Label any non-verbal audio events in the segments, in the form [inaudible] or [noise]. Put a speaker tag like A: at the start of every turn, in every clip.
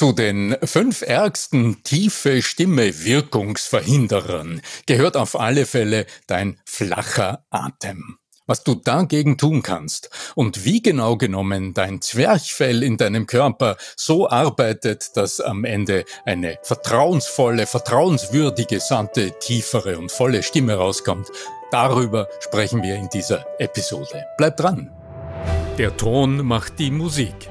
A: Zu den fünf ärgsten tiefe Stimme Wirkungsverhinderern gehört auf alle Fälle dein flacher Atem. Was du dagegen tun kannst und wie genau genommen dein Zwerchfell in deinem Körper so arbeitet, dass am Ende eine vertrauensvolle, vertrauenswürdige, sante, tiefere und volle Stimme rauskommt, darüber sprechen wir in dieser Episode. Bleib dran! Der Ton macht die Musik.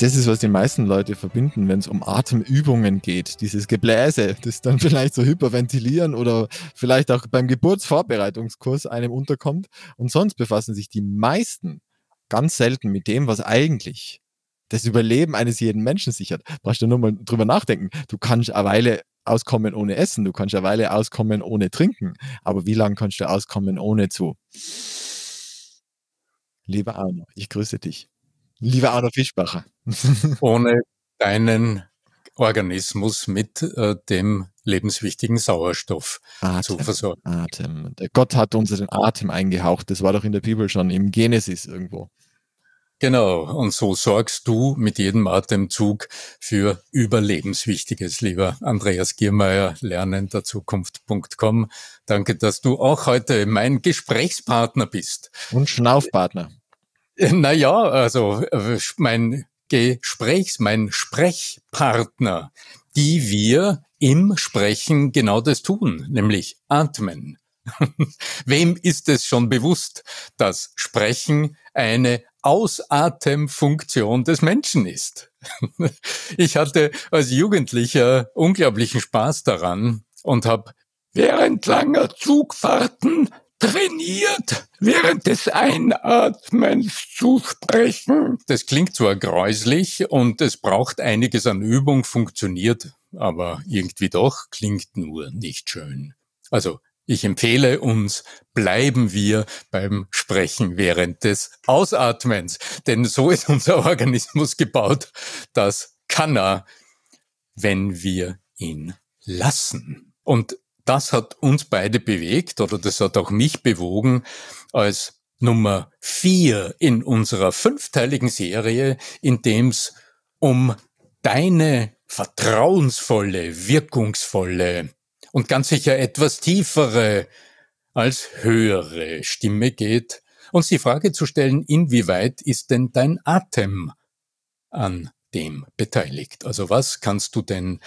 B: Das ist, was die meisten Leute verbinden, wenn es um Atemübungen geht. Dieses Gebläse, das dann [laughs] vielleicht so hyperventilieren oder vielleicht auch beim Geburtsvorbereitungskurs einem unterkommt. Und sonst befassen sich die meisten ganz selten mit dem, was eigentlich das Überleben eines jeden Menschen sichert. Brauchst du nur mal drüber nachdenken. Du kannst eine Weile auskommen ohne Essen, du kannst eine Weile auskommen ohne Trinken. Aber wie lange kannst du auskommen ohne zu? Lieber Arno, ich grüße dich. Lieber Arno Fischbacher. [laughs]
A: Ohne deinen Organismus mit äh, dem lebenswichtigen Sauerstoff
B: Atem, zu versorgen. Atem. Der Gott hat uns den Atem eingehaucht. Das war doch in der Bibel schon im Genesis irgendwo.
A: Genau, und so sorgst du mit jedem Atemzug für Überlebenswichtiges, lieber Andreas Giermeier, lernenderzukunft.com. Danke, dass du auch heute mein Gesprächspartner bist.
B: Und Schnaufpartner.
A: Naja, also äh, mein Gesprächs, mein Sprechpartner, die wir im Sprechen genau das tun, nämlich atmen. [laughs] Wem ist es schon bewusst, dass Sprechen eine Ausatemfunktion des Menschen ist? [laughs] ich hatte als Jugendlicher unglaublichen Spaß daran und habe während langer Zugfahrten trainiert, während des Einatmens zu sprechen. Das klingt zwar gräuslich und es braucht einiges an Übung, funktioniert aber irgendwie doch, klingt nur nicht schön. Also ich empfehle uns, bleiben wir beim Sprechen während des Ausatmens, denn so ist unser Organismus gebaut. Das kann er, wenn wir ihn lassen. Und das hat uns beide bewegt oder das hat auch mich bewogen, als Nummer vier in unserer fünfteiligen Serie, in dem es um deine vertrauensvolle, wirkungsvolle und ganz sicher etwas tiefere als höhere Stimme geht, uns die Frage zu stellen, inwieweit ist denn dein Atem an dem beteiligt? Also was kannst du denn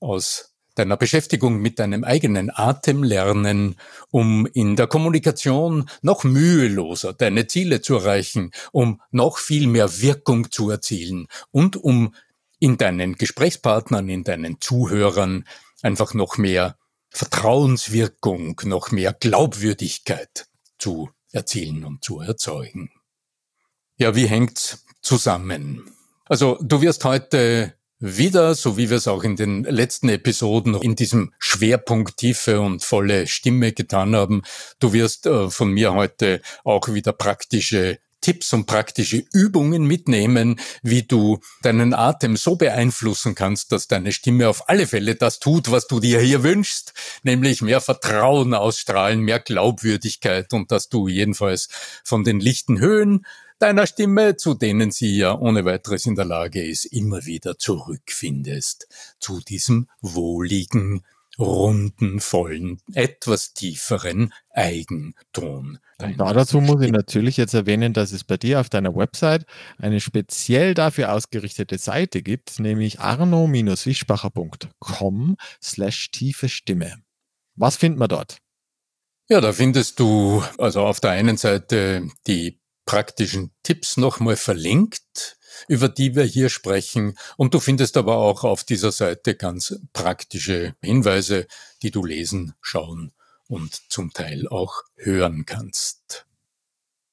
A: aus deiner Beschäftigung mit deinem eigenen Atem lernen, um in der Kommunikation noch müheloser deine Ziele zu erreichen, um noch viel mehr Wirkung zu erzielen und um in deinen Gesprächspartnern, in deinen Zuhörern einfach noch mehr Vertrauenswirkung, noch mehr Glaubwürdigkeit zu erzielen und zu erzeugen. Ja, wie hängt's zusammen? Also du wirst heute wieder, so wie wir es auch in den letzten Episoden in diesem Schwerpunkt tiefe und volle Stimme getan haben. Du wirst äh, von mir heute auch wieder praktische Tipps und praktische Übungen mitnehmen, wie du deinen Atem so beeinflussen kannst, dass deine Stimme auf alle Fälle das tut, was du dir hier wünschst, nämlich mehr Vertrauen ausstrahlen, mehr Glaubwürdigkeit und dass du jedenfalls von den lichten Höhen deiner Stimme, zu denen sie ja ohne weiteres in der Lage ist, immer wieder zurückfindest, zu diesem wohligen, runden, vollen, etwas tieferen Eigenton.
B: Und dazu muss ich natürlich jetzt erwähnen, dass es bei dir auf deiner Website eine speziell dafür ausgerichtete Seite gibt, nämlich arno-wischbacher.com slash tiefe Stimme. Was findet man dort?
A: Ja, da findest du also auf der einen Seite die praktischen Tipps nochmal verlinkt, über die wir hier sprechen. Und du findest aber auch auf dieser Seite ganz praktische Hinweise, die du lesen, schauen und zum Teil auch hören kannst.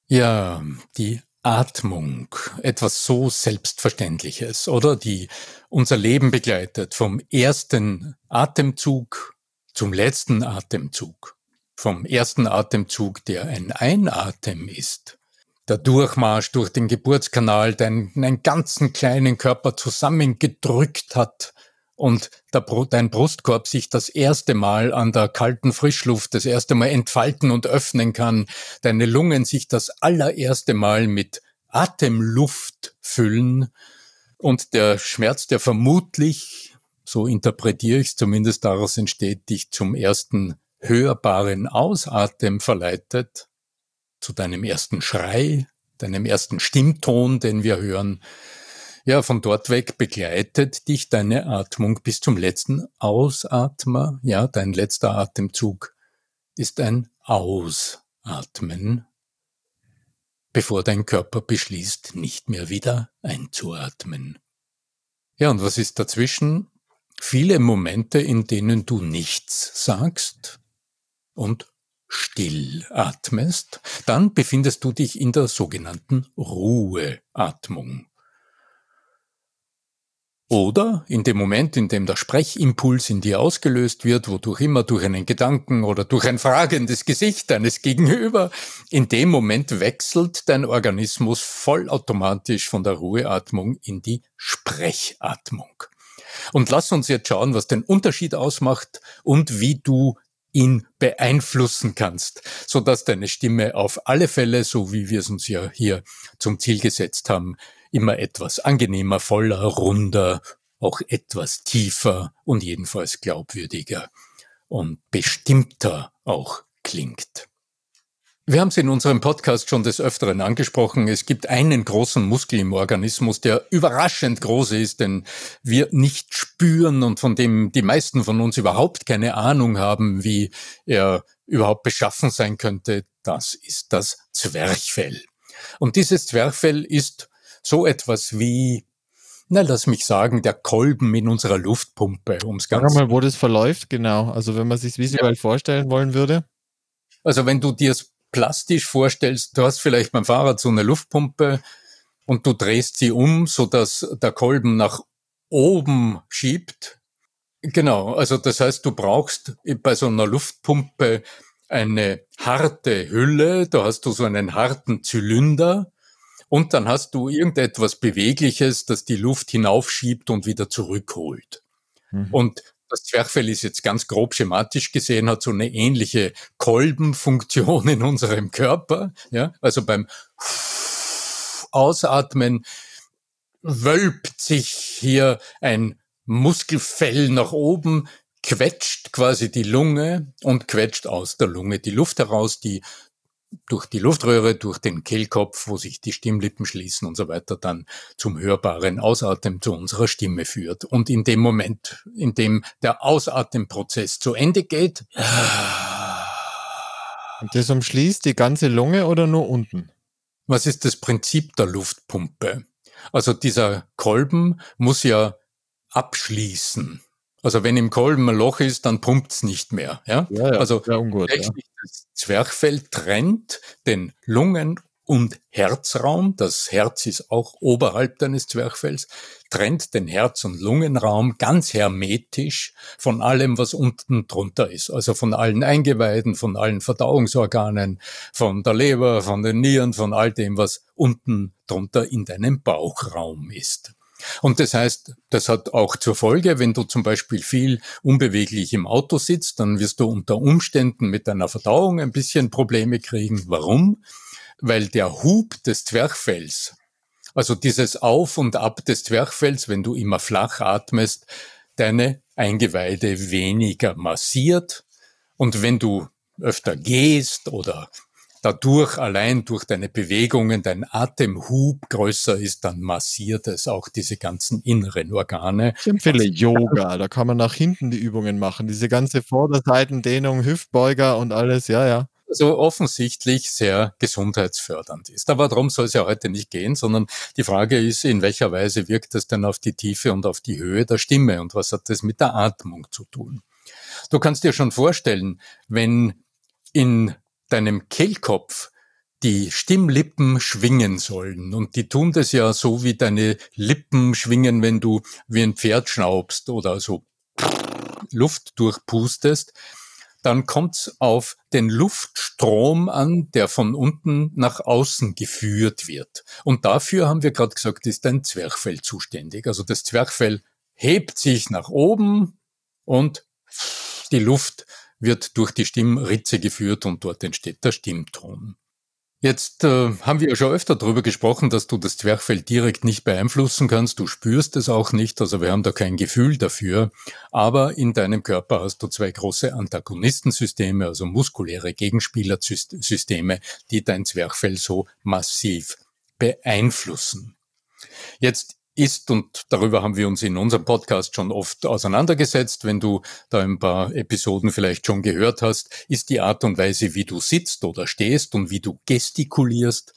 A: Ja, die Atmung, etwas so Selbstverständliches, oder? Die unser Leben begleitet, vom ersten Atemzug zum letzten Atemzug. vom ersten Atemzug, der ein Einatmen ist, der Durchmarsch durch den Geburtskanal deinen ganzen kleinen Körper zusammengedrückt hat und dein Brustkorb sich das erste Mal an der kalten Frischluft das erste Mal entfalten und öffnen kann, deine Lungen sich das allererste Mal mit Atemluft füllen und der Schmerz, der vermutlich, so interpretiere ich es zumindest daraus entsteht, dich zum ersten hörbaren Ausatmen verleitet, zu deinem ersten Schrei, deinem ersten Stimmton, den wir hören. Ja, von dort weg begleitet dich deine Atmung bis zum letzten Ausatmer. Ja, dein letzter Atemzug ist ein Ausatmen, bevor dein Körper beschließt, nicht mehr wieder einzuatmen. Ja, und was ist dazwischen? Viele Momente, in denen du nichts sagst und still atmest, dann befindest du dich in der sogenannten Ruheatmung. Oder in dem Moment, in dem der Sprechimpuls in dir ausgelöst wird, wodurch immer durch einen Gedanken oder durch ein fragendes Gesicht deines Gegenüber, in dem Moment wechselt dein Organismus vollautomatisch von der Ruheatmung in die Sprechatmung. Und lass uns jetzt schauen, was den Unterschied ausmacht und wie du ihn beeinflussen kannst, so dass deine Stimme auf alle Fälle, so wie wir es uns ja hier zum Ziel gesetzt haben, immer etwas angenehmer, voller, runder, auch etwas tiefer und jedenfalls glaubwürdiger und bestimmter auch klingt. Wir haben es in unserem Podcast schon des Öfteren angesprochen. Es gibt einen großen Muskel im Organismus, der überraschend groß ist, den wir nicht spüren und von dem die meisten von uns überhaupt keine Ahnung haben, wie er überhaupt beschaffen sein könnte. Das ist das Zwerchfell. Und dieses Zwerchfell ist so etwas wie na, lass mich sagen, der Kolben in unserer Luftpumpe,
B: ums Ganze. Sag mal, wo das verläuft, genau. Also wenn man sich visuell ja. vorstellen wollen würde.
A: Also wenn du dir es plastisch vorstellst, du hast vielleicht beim Fahrrad so eine Luftpumpe und du drehst sie um, so dass der Kolben nach oben schiebt. Genau, also das heißt, du brauchst bei so einer Luftpumpe eine harte Hülle, da hast du so einen harten Zylinder und dann hast du irgendetwas Bewegliches, das die Luft hinaufschiebt und wieder zurückholt. Mhm. Und das Zwerchfell ist jetzt ganz grob schematisch gesehen, hat so eine ähnliche Kolbenfunktion in unserem Körper. Ja, also beim Ausatmen wölbt sich hier ein Muskelfell nach oben, quetscht quasi die Lunge und quetscht aus der Lunge die Luft heraus, die durch die Luftröhre, durch den Kehlkopf, wo sich die Stimmlippen schließen und so weiter, dann zum hörbaren Ausatmen zu unserer Stimme führt. Und in dem Moment, in dem der Ausatemprozess zu Ende geht,
B: und das umschließt die ganze Lunge oder nur unten?
A: Was ist das Prinzip der Luftpumpe? Also dieser Kolben muss ja abschließen. Also wenn im Kolben ein Loch ist, dann pumpt's nicht mehr. Ja, ja, ja also ungut, ja. Das Zwerchfell trennt den Lungen- und Herzraum, das Herz ist auch oberhalb deines Zwerchfells, trennt den Herz- und Lungenraum ganz hermetisch von allem, was unten drunter ist. Also von allen Eingeweiden, von allen Verdauungsorganen, von der Leber, von den Nieren, von all dem, was unten drunter in deinem Bauchraum ist. Und das heißt, das hat auch zur Folge, wenn du zum Beispiel viel unbeweglich im Auto sitzt, dann wirst du unter Umständen mit deiner Verdauung ein bisschen Probleme kriegen. Warum? Weil der Hub des Zwerchfells, also dieses Auf und Ab des Zwerchfells, wenn du immer flach atmest, deine Eingeweide weniger massiert. Und wenn du öfter gehst oder dadurch allein durch deine Bewegungen dein Atemhub größer ist, dann massiert es auch diese ganzen inneren Organe.
B: Viele Yoga, da kann man nach hinten die Übungen machen, diese ganze Vorderseitendehnung, Hüftbeuger und alles, ja, ja.
A: Also offensichtlich sehr gesundheitsfördernd ist. Aber darum soll es ja heute nicht gehen, sondern die Frage ist, in welcher Weise wirkt es denn auf die Tiefe und auf die Höhe der Stimme und was hat das mit der Atmung zu tun? Du kannst dir schon vorstellen, wenn in deinem Kehlkopf die Stimmlippen schwingen sollen. Und die tun das ja so, wie deine Lippen schwingen, wenn du wie ein Pferd schnaubst oder so Luft durchpustest. dann kommt es auf den Luftstrom an, der von unten nach außen geführt wird. Und dafür haben wir gerade gesagt, ist ein Zwerchfell zuständig. Also das Zwerchfell hebt sich nach oben und die Luft wird durch die Stimmritze geführt und dort entsteht der Stimmton. Jetzt äh, haben wir ja schon öfter darüber gesprochen, dass du das Zwerchfell direkt nicht beeinflussen kannst. Du spürst es auch nicht, also wir haben da kein Gefühl dafür. Aber in deinem Körper hast du zwei große Antagonistensysteme, also muskuläre Gegenspielersysteme, die dein Zwerchfell so massiv beeinflussen. Jetzt ist, und darüber haben wir uns in unserem Podcast schon oft auseinandergesetzt, wenn du da ein paar Episoden vielleicht schon gehört hast, ist die Art und Weise, wie du sitzt oder stehst und wie du gestikulierst,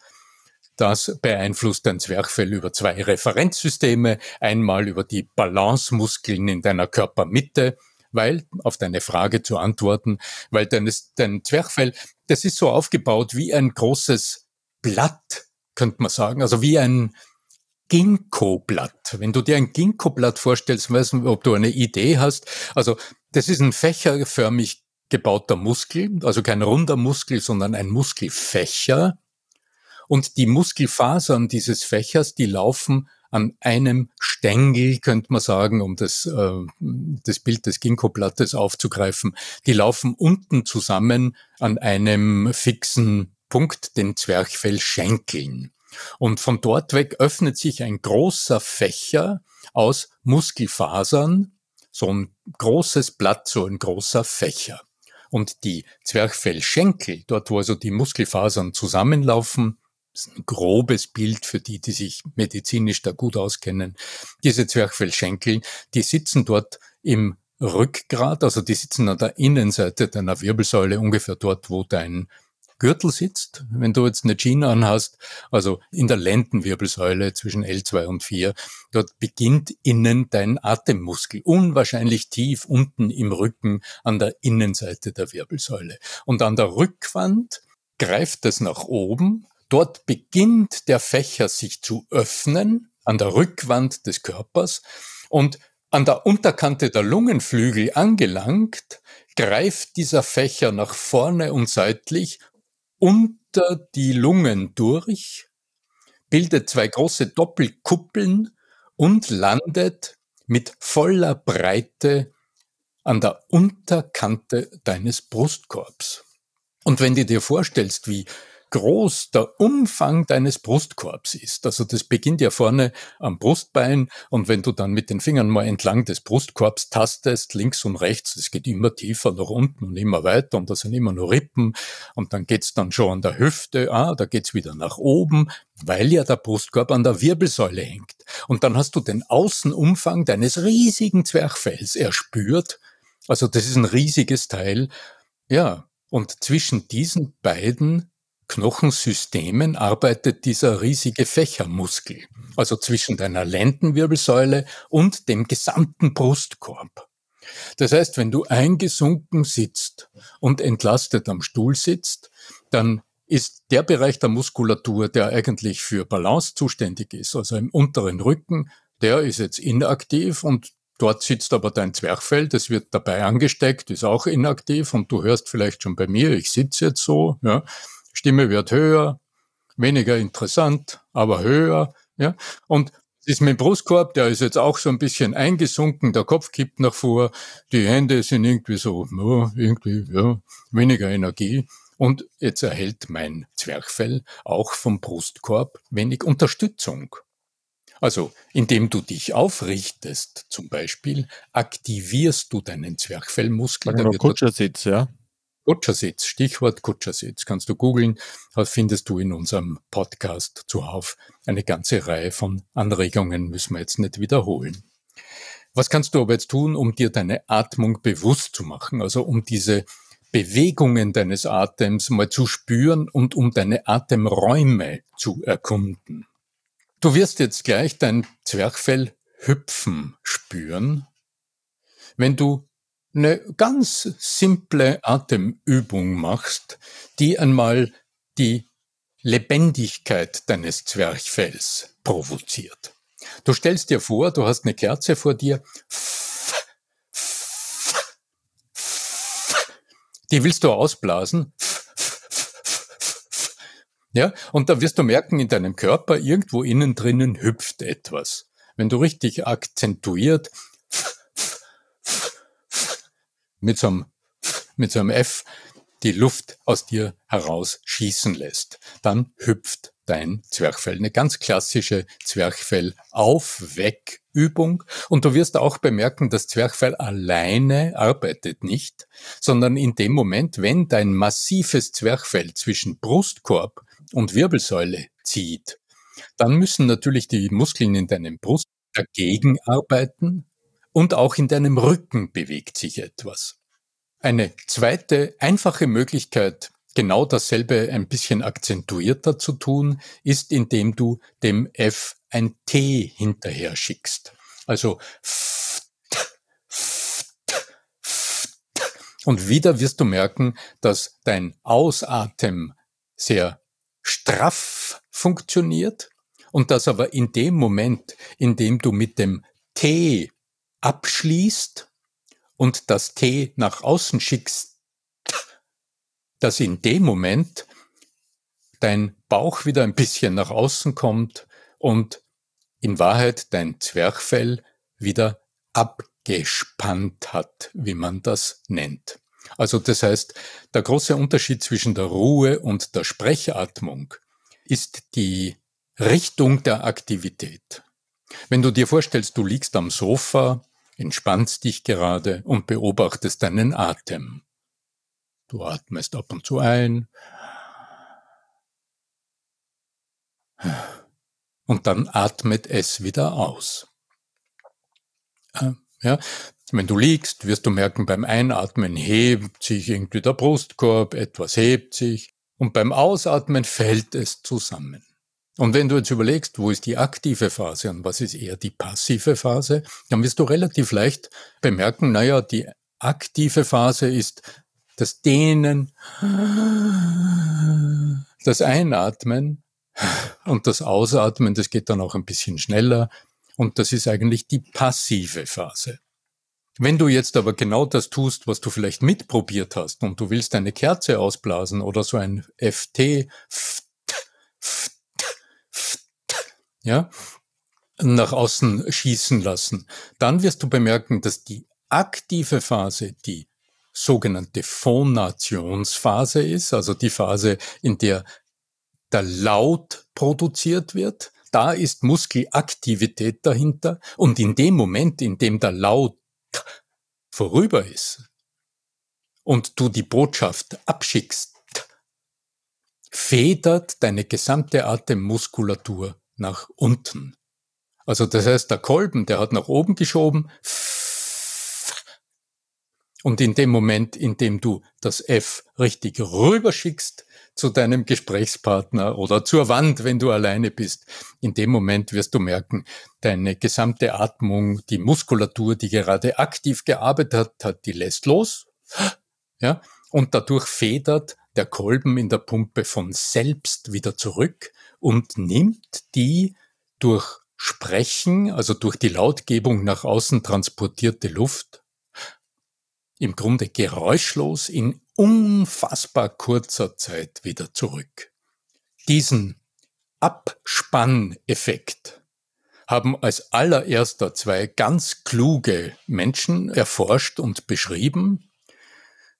A: das beeinflusst dein Zwerchfell über zwei Referenzsysteme. Einmal über die Balancemuskeln in deiner Körpermitte, weil, auf deine Frage zu antworten, weil dein, dein Zwerchfell, das ist so aufgebaut wie ein großes Blatt, könnte man sagen, also wie ein, Ginkgo-Blatt. Wenn du dir ein Ginkgo-Blatt vorstellst, weißt du, ob du eine Idee hast. Also das ist ein fächerförmig gebauter Muskel, also kein runder Muskel, sondern ein Muskelfächer. Und die Muskelfasern dieses Fächers, die laufen an einem Stängel, könnte man sagen, um das, äh, das Bild des Ginkgo-Blattes aufzugreifen. Die laufen unten zusammen an einem fixen Punkt, den Zwerchfellschenkeln. Und von dort weg öffnet sich ein großer Fächer aus Muskelfasern, so ein großes Blatt, so ein großer Fächer. Und die Zwerchfellschenkel, dort wo also die Muskelfasern zusammenlaufen, ist ein grobes Bild für die, die sich medizinisch da gut auskennen. Diese Zwerchfellschenkel, die sitzen dort im Rückgrat, also die sitzen an der Innenseite deiner Wirbelsäule, ungefähr dort, wo dein Gürtel sitzt, wenn du jetzt eine Jeans anhast, also in der Lendenwirbelsäule zwischen L2 und 4, dort beginnt innen dein Atemmuskel, unwahrscheinlich tief unten im Rücken an der Innenseite der Wirbelsäule. Und an der Rückwand greift es nach oben, dort beginnt der Fächer sich zu öffnen, an der Rückwand des Körpers, und an der Unterkante der Lungenflügel angelangt, greift dieser Fächer nach vorne und seitlich unter die Lungen durch, bildet zwei große Doppelkuppeln und landet mit voller Breite an der Unterkante deines Brustkorbs. Und wenn du dir vorstellst, wie groß der Umfang deines Brustkorbs ist. Also das beginnt ja vorne am Brustbein und wenn du dann mit den Fingern mal entlang des Brustkorbs tastest, links und rechts, das geht immer tiefer nach unten und immer weiter und das sind immer nur Rippen und dann geht's dann schon an der Hüfte, ah, da geht's wieder nach oben, weil ja der Brustkorb an der Wirbelsäule hängt. Und dann hast du den Außenumfang deines riesigen Zwerchfells erspürt. Also das ist ein riesiges Teil. Ja, und zwischen diesen beiden Knochensystemen arbeitet dieser riesige Fächermuskel, also zwischen deiner Lendenwirbelsäule und dem gesamten Brustkorb. Das heißt, wenn du eingesunken sitzt und entlastet am Stuhl sitzt, dann ist der Bereich der Muskulatur, der eigentlich für Balance zuständig ist, also im unteren Rücken, der ist jetzt inaktiv und dort sitzt aber dein Zwerchfell, das wird dabei angesteckt, ist auch inaktiv und du hörst vielleicht schon bei mir, ich sitze jetzt so, ja, Stimme wird höher, weniger interessant, aber höher, ja. Und das ist mein Brustkorb, der ist jetzt auch so ein bisschen eingesunken, der Kopf kippt nach vor, die Hände sind irgendwie so, ja, irgendwie, ja, weniger Energie. Und jetzt erhält mein Zwerchfell auch vom Brustkorb wenig Unterstützung. Also, indem du dich aufrichtest, zum Beispiel, aktivierst du deinen Zwerchfellmuskel.
B: Wir Kutschersitz, ja.
A: Kutschersitz, Stichwort Kutschersitz, kannst du googeln, findest du in unserem Podcast zuhauf eine ganze Reihe von Anregungen, müssen wir jetzt nicht wiederholen. Was kannst du aber jetzt tun, um dir deine Atmung bewusst zu machen, also um diese Bewegungen deines Atems mal zu spüren und um deine Atemräume zu erkunden? Du wirst jetzt gleich dein Zwerchfell hüpfen spüren, wenn du eine ganz simple Atemübung machst, die einmal die Lebendigkeit deines Zwerchfells provoziert. Du stellst dir vor, du hast eine Kerze vor dir, Die willst du ausblasen. Ja, und da wirst du merken, in deinem Körper irgendwo innen drinnen hüpft etwas. Wenn du richtig akzentuiert mit so einem, [laughs] mit so einem F die Luft aus dir heraus schießen lässt, dann hüpft dein Zwerchfell. Eine ganz klassische Zwerchfell-Auf-Weg-Übung. Und du wirst auch bemerken, das Zwerchfell alleine arbeitet nicht, sondern in dem Moment, wenn dein massives Zwerchfell zwischen Brustkorb und Wirbelsäule zieht, dann müssen natürlich die Muskeln in deinem Brust dagegen arbeiten und auch in deinem Rücken bewegt sich etwas. Eine zweite einfache Möglichkeit, genau dasselbe ein bisschen akzentuierter zu tun, ist, indem du dem F ein T hinterher schickst. Also und wieder wirst du merken, dass dein Ausatmen sehr straff funktioniert und dass aber in dem Moment, in dem du mit dem T abschließt und das T nach außen schickst, dass in dem Moment dein Bauch wieder ein bisschen nach außen kommt und in Wahrheit dein Zwerchfell wieder abgespannt hat, wie man das nennt. Also das heißt, der große Unterschied zwischen der Ruhe und der Sprechatmung ist die Richtung der Aktivität. Wenn du dir vorstellst, du liegst am Sofa, entspannst dich gerade und beobachtest deinen Atem. Du atmest ab und zu ein und dann atmet es wieder aus. Äh, ja, wenn du liegst, wirst du merken, beim Einatmen hebt sich irgendwie der Brustkorb, etwas hebt sich und beim Ausatmen fällt es zusammen. Und wenn du jetzt überlegst, wo ist die aktive Phase und was ist eher die passive Phase, dann wirst du relativ leicht bemerken, naja, die aktive Phase ist das Dehnen, das Einatmen und das Ausatmen, das geht dann auch ein bisschen schneller und das ist eigentlich die passive Phase. Wenn du jetzt aber genau das tust, was du vielleicht mitprobiert hast und du willst eine Kerze ausblasen oder so ein FT, ja, nach außen schießen lassen, dann wirst du bemerken, dass die aktive Phase, die sogenannte Phonationsphase ist, also die Phase, in der der Laut produziert wird. Da ist Muskelaktivität dahinter und in dem Moment, in dem der Laut vorüber ist und du die Botschaft abschickst, federt deine gesamte Atemmuskulatur nach unten. Also das heißt, der Kolben, der hat nach oben geschoben und in dem Moment, in dem du das F richtig rüberschickst, zu deinem Gesprächspartner oder zur Wand, wenn du alleine bist. In dem Moment wirst du merken, deine gesamte Atmung, die Muskulatur, die gerade aktiv gearbeitet hat, die lässt los. Ja, und dadurch federt der Kolben in der Pumpe von selbst wieder zurück und nimmt die durch Sprechen, also durch die Lautgebung nach außen transportierte Luft, im Grunde geräuschlos in unfassbar kurzer Zeit wieder zurück. Diesen Abspanneffekt haben als allererster zwei ganz kluge Menschen erforscht und beschrieben.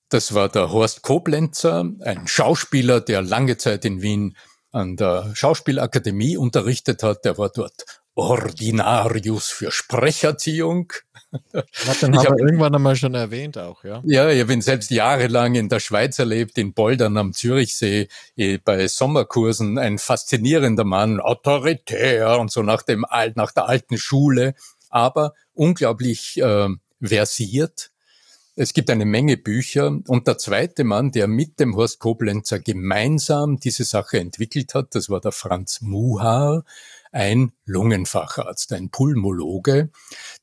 A: Das war der Horst Koblenzer, ein Schauspieler, der lange Zeit in Wien an der Schauspielakademie unterrichtet hat. Der war dort Ordinarius für Sprecherziehung. [laughs]
B: Hat den haben wir irgendwann einmal schon erwähnt auch, ja?
A: Ja, ich bin selbst jahrelang in der Schweiz erlebt, in Boldern am Zürichsee, eh, bei Sommerkursen, ein faszinierender Mann, autoritär und so nach dem nach der alten Schule, aber unglaublich äh, versiert. Es gibt eine Menge Bücher und der zweite Mann, der mit dem Horst Koblenzer gemeinsam diese Sache entwickelt hat, das war der Franz Muhar, ein Lungenfacharzt, ein Pulmologe,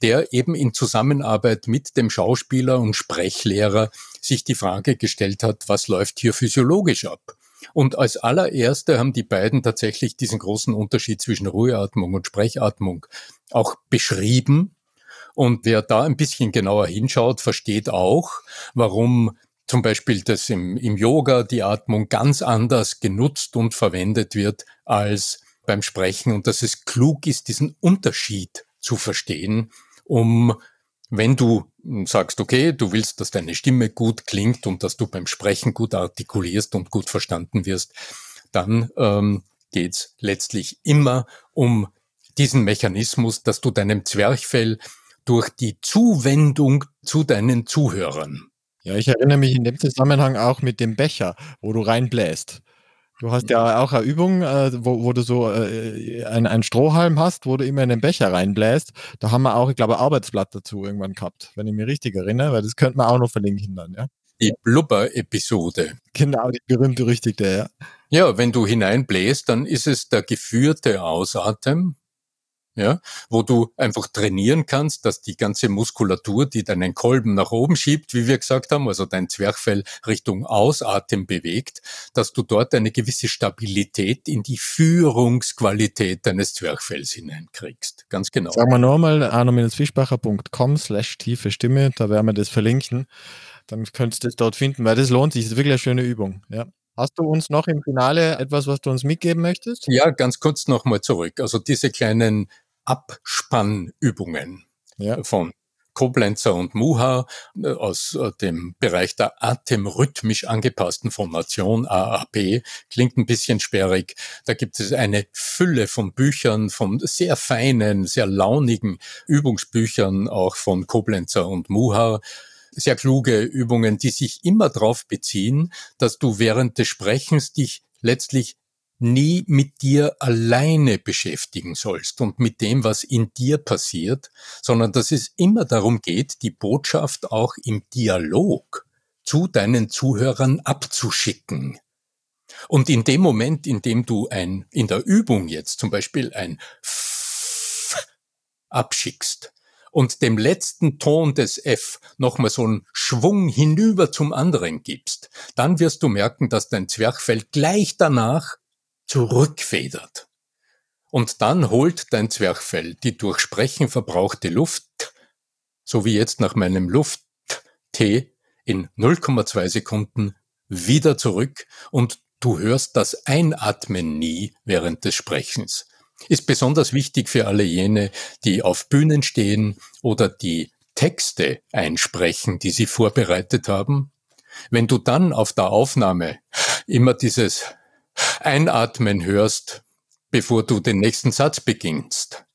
A: der eben in Zusammenarbeit mit dem Schauspieler und Sprechlehrer sich die Frage gestellt hat, was läuft hier physiologisch ab? Und als allererste haben die beiden tatsächlich diesen großen Unterschied zwischen Ruheatmung und Sprechatmung auch beschrieben. Und wer da ein bisschen genauer hinschaut, versteht auch, warum zum Beispiel, dass im, im Yoga die Atmung ganz anders genutzt und verwendet wird als beim Sprechen. Und dass es klug ist, diesen Unterschied zu verstehen, um wenn du sagst, okay, du willst, dass deine Stimme gut klingt und dass du beim Sprechen gut artikulierst und gut verstanden wirst, dann ähm, geht letztlich immer um diesen Mechanismus, dass du deinem Zwerchfell durch die Zuwendung zu deinen Zuhörern.
B: Ja, ich erinnere mich in dem Zusammenhang auch mit dem Becher, wo du reinbläst. Du hast ja auch eine Übung, äh, wo, wo du so äh, einen Strohhalm hast, wo du immer in den Becher reinbläst. Da haben wir auch, ich glaube, ein Arbeitsblatt dazu irgendwann gehabt, wenn ich mich richtig erinnere, weil das könnte man auch noch verlinken dann, ja.
A: Die Blubber-Episode.
B: Genau, die berühmt-berüchtigte, ja.
A: Ja, wenn du hineinbläst, dann ist es der geführte Ausatmen, ja, wo du einfach trainieren kannst, dass die ganze Muskulatur, die deinen Kolben nach oben schiebt, wie wir gesagt haben, also dein Zwerchfell Richtung Ausatmen bewegt, dass du dort eine gewisse Stabilität in die Führungsqualität deines Zwerchfells hineinkriegst. Ganz genau.
B: Sagen wir nochmal, arno-fischbacher.com slash tiefe Stimme, da werden wir das verlinken. Dann könntest du es dort finden, weil das lohnt sich. Das ist wirklich eine schöne Übung, ja. Hast du uns noch im Finale etwas, was du uns mitgeben möchtest?
A: Ja, ganz kurz nochmal zurück. Also diese kleinen Abspannübungen ja. von Koblenzer und Muha äh, aus äh, dem Bereich der atemrhythmisch angepassten Formation AAP. Klingt ein bisschen sperrig. Da gibt es eine Fülle von Büchern, von sehr feinen, sehr launigen Übungsbüchern, auch von Koblenzer und Muha sehr kluge Übungen, die sich immer darauf beziehen, dass du während des Sprechens dich letztlich nie mit dir alleine beschäftigen sollst und mit dem, was in dir passiert, sondern dass es immer darum geht, die Botschaft auch im Dialog zu deinen Zuhörern abzuschicken. Und in dem Moment, in dem du ein, in der Übung jetzt zum Beispiel ein F abschickst und dem letzten Ton des F nochmal so einen Schwung hinüber zum anderen gibst, dann wirst du merken, dass dein Zwerchfell gleich danach zurückfedert. Und dann holt dein Zwerchfell die durch Sprechen verbrauchte Luft, so wie jetzt nach meinem Luft-T, in 0,2 Sekunden wieder zurück und du hörst das Einatmen nie während des Sprechens. Ist besonders wichtig für alle jene, die auf Bühnen stehen oder die Texte einsprechen, die sie vorbereitet haben. Wenn du dann auf der Aufnahme immer dieses Einatmen hörst, bevor du den nächsten Satz beginnst.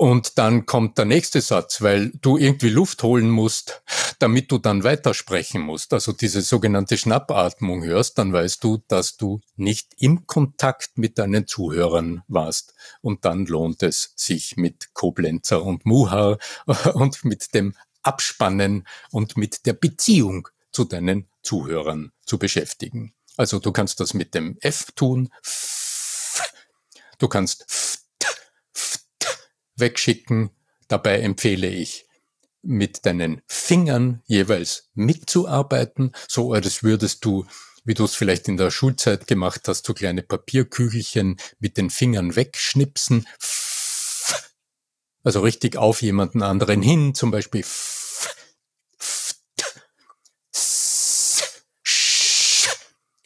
A: Und dann kommt der nächste Satz, weil du irgendwie Luft holen musst, damit du dann weitersprechen musst. Also diese sogenannte Schnappatmung hörst, dann weißt du, dass du nicht im Kontakt mit deinen Zuhörern warst. Und dann lohnt es sich mit Koblenzer und Muhar und mit dem Abspannen und mit der Beziehung zu deinen Zuhörern zu beschäftigen. Also du kannst das mit dem F tun. Du kannst wegschicken. Dabei empfehle ich, mit deinen Fingern jeweils mitzuarbeiten, so als würdest du, wie du es vielleicht in der Schulzeit gemacht hast, so kleine Papierkügelchen mit den Fingern wegschnipsen. Also richtig auf jemanden anderen hin, zum Beispiel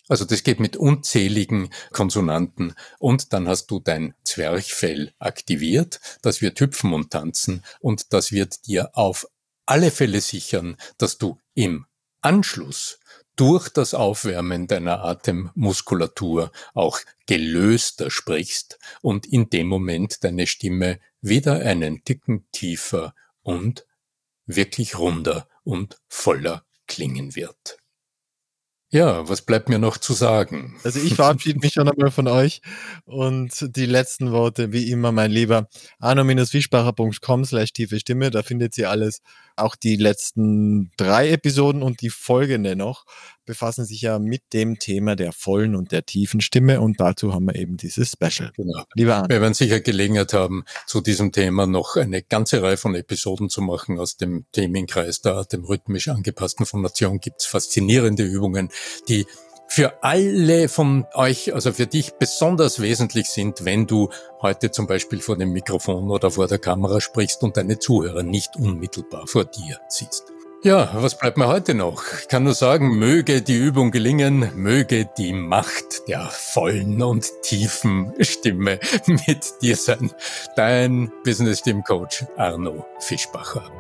A: Also das geht mit unzähligen Konsonanten und dann hast du dein Zwerchfell aktiviert, das wird hüpfen und tanzen und das wird dir auf alle Fälle sichern, dass du im Anschluss durch das Aufwärmen deiner Atemmuskulatur auch gelöster sprichst und in dem Moment deine Stimme wieder einen Ticken tiefer und wirklich runder und voller klingen wird. Ja, was bleibt mir noch zu sagen?
B: Also ich verabschiede mich schon einmal von euch und die letzten Worte, wie immer, mein Lieber, arno-wiesbacher.com slash tiefe Stimme, da findet ihr alles. Auch die letzten drei Episoden und die folgende noch befassen sich ja mit dem Thema der vollen und der tiefen Stimme und dazu haben wir eben dieses Special.
A: Genau. Lieber Arne. Wir werden sicher Gelegenheit haben, zu diesem Thema noch eine ganze Reihe von Episoden zu machen aus dem Themenkreis der dem rhythmisch angepassten Phonation. Gibt es faszinierende Übungen, die für alle von euch, also für dich besonders wesentlich sind, wenn du heute zum Beispiel vor dem Mikrofon oder vor der Kamera sprichst und deine Zuhörer nicht unmittelbar vor dir siehst. Ja, was bleibt mir heute noch? Ich kann nur sagen, möge die Übung gelingen, möge die Macht der vollen und tiefen Stimme [laughs] mit dir sein. Dein Business Team Coach Arno Fischbacher.